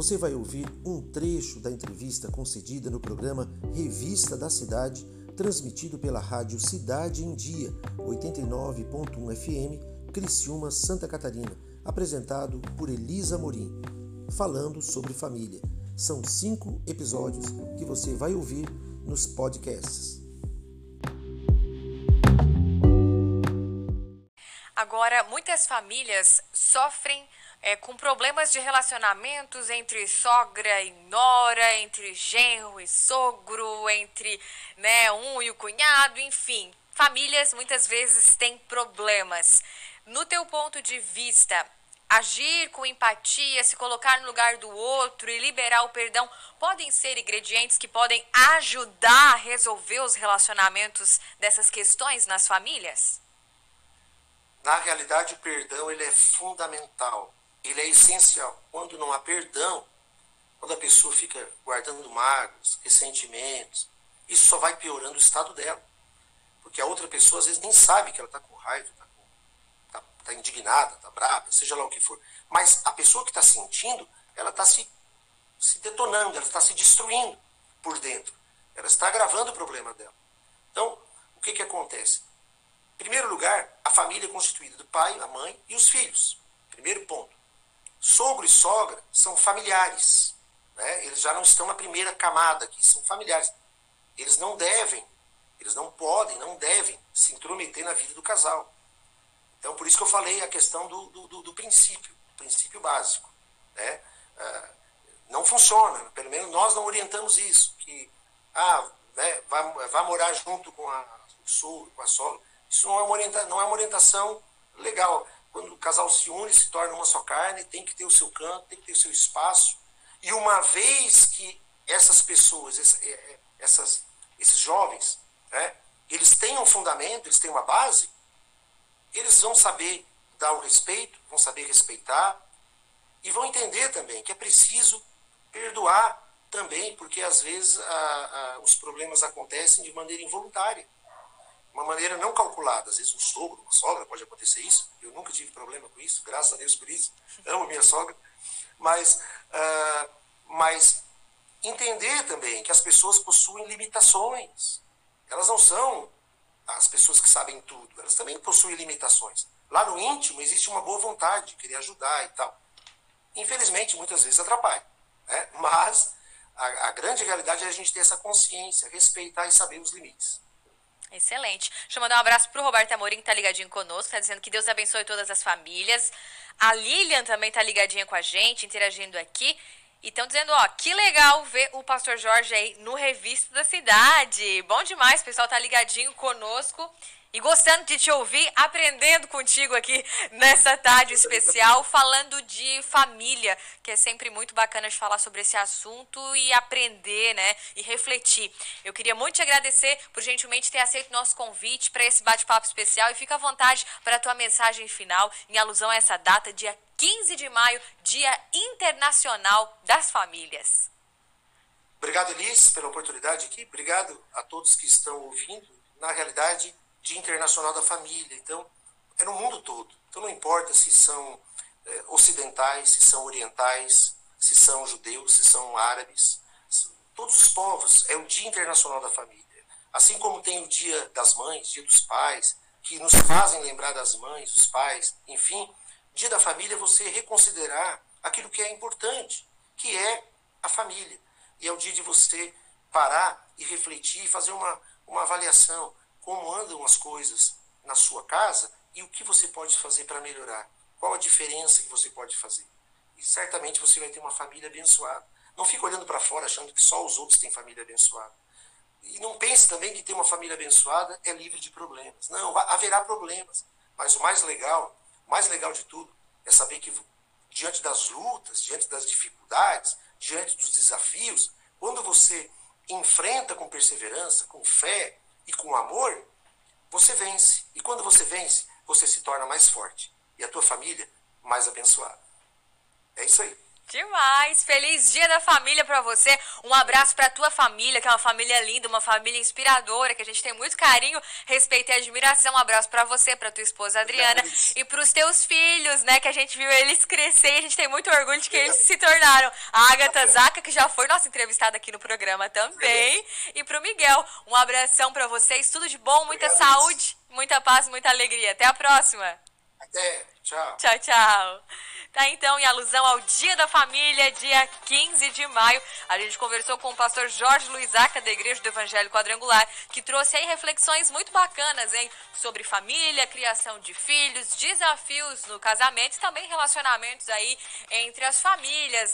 Você vai ouvir um trecho da entrevista concedida no programa Revista da Cidade, transmitido pela rádio Cidade em Dia, 89.1 FM, Criciúma, Santa Catarina, apresentado por Elisa Morim, falando sobre família. São cinco episódios que você vai ouvir nos podcasts. Agora, muitas famílias sofrem é, com problemas de relacionamentos entre sogra e nora, entre genro e sogro, entre né, um e o cunhado, enfim. Famílias muitas vezes têm problemas. No teu ponto de vista, agir com empatia, se colocar no lugar do outro e liberar o perdão podem ser ingredientes que podem ajudar a resolver os relacionamentos dessas questões nas famílias? Na realidade, o perdão ele é fundamental ele é essencial. Quando não há perdão, quando a pessoa fica guardando mágoas, ressentimentos, isso só vai piorando o estado dela. Porque a outra pessoa às vezes nem sabe que ela está com raiva, está tá, tá indignada, está brava, seja lá o que for. Mas a pessoa que está sentindo, ela está se, se detonando, ela está se destruindo por dentro. Ela está agravando o problema dela. Então, o que, que acontece? Em primeiro lugar, a família é constituída do pai, a mãe e os filhos. Primeiro ponto. Sogro e sogra são familiares. Né? Eles já não estão na primeira camada aqui, são familiares. Eles não devem, eles não podem, não devem se intrometer na vida do casal. Então, por isso que eu falei a questão do, do, do princípio, princípio básico. Né? Ah, não funciona, pelo menos nós não orientamos isso, que ah, né, vai, vai morar junto com a, o sogro, com a sogra. Isso não é uma, orienta, não é uma orientação legal quando o casal se une, se torna uma só carne, tem que ter o seu canto, tem que ter o seu espaço. E uma vez que essas pessoas, é, é, essas, esses jovens, né, eles têm um fundamento, eles têm uma base, eles vão saber dar o respeito, vão saber respeitar e vão entender também que é preciso perdoar também, porque às vezes a, a, os problemas acontecem de maneira involuntária uma maneira não calculada. Às vezes um sogro, uma sogra, pode acontecer isso. Eu nunca tive problema com isso, graças a Deus por isso. Amo minha sogra. Mas, uh, mas entender também que as pessoas possuem limitações. Elas não são as pessoas que sabem tudo. Elas também possuem limitações. Lá no íntimo existe uma boa vontade de querer ajudar e tal. Infelizmente, muitas vezes atrapalha. Né? Mas a, a grande realidade é a gente ter essa consciência, respeitar e saber os limites. Excelente. Deixa eu mandar um abraço pro Roberto Amorim, que tá ligadinho conosco, tá dizendo que Deus abençoe todas as famílias. A Lilian também tá ligadinha com a gente, interagindo aqui. E estão dizendo, ó, que legal ver o pastor Jorge aí no Revista da Cidade. Bom demais, o pessoal tá ligadinho conosco e gostando de te ouvir, aprendendo contigo aqui nessa tarde especial, falando de família, que é sempre muito bacana de falar sobre esse assunto e aprender, né, e refletir. Eu queria muito te agradecer por gentilmente ter aceito nosso convite para esse bate-papo especial e fica à vontade para a tua mensagem final em alusão a essa data, dia 15 de maio, Dia Internacional das Famílias. Obrigado, Elis, pela oportunidade aqui. Obrigado a todos que estão ouvindo. Na realidade, Dia Internacional da Família. Então, é no mundo todo. Então, não importa se são é, ocidentais, se são orientais, se são judeus, se são árabes, todos os povos. É o Dia Internacional da Família. Assim como tem o Dia das Mães, Dia dos Pais, que nos fazem lembrar das mães, dos pais, enfim. Dia da Família você reconsiderar aquilo que é importante, que é a família. E é o dia de você parar e refletir, fazer uma, uma avaliação como andam as coisas na sua casa e o que você pode fazer para melhorar. Qual a diferença que você pode fazer? E certamente você vai ter uma família abençoada. Não fique olhando para fora achando que só os outros têm família abençoada. E não pense também que ter uma família abençoada é livre de problemas. Não, haverá problemas. Mas o mais legal, mais legal de tudo, é saber que diante das lutas, diante das dificuldades, diante dos desafios, quando você enfrenta com perseverança, com fé, e com amor, você vence. E quando você vence, você se torna mais forte. E a tua família mais abençoada. É isso aí. Demais! Feliz Dia da Família para você. Um abraço para tua família, que é uma família linda, uma família inspiradora, que a gente tem muito carinho, respeito e admiração. Um abraço para você, para tua esposa Adriana e para os teus filhos, né, que a gente viu eles crescer e a gente tem muito orgulho de que eles se tornaram. A Agatha Zaca, que já foi nossa entrevistada aqui no programa também, e pro Miguel. Um abração para vocês, tudo de bom, muita saúde, muita paz, muita alegria. Até a próxima. Até, tchau. Tchau, tchau. Tá então, em alusão ao Dia da Família, dia 15 de maio, a gente conversou com o pastor Jorge Luizaca, da Igreja do Evangelho Quadrangular, que trouxe aí reflexões muito bacanas, hein? Sobre família, criação de filhos, desafios no casamento e também relacionamentos aí entre as famílias.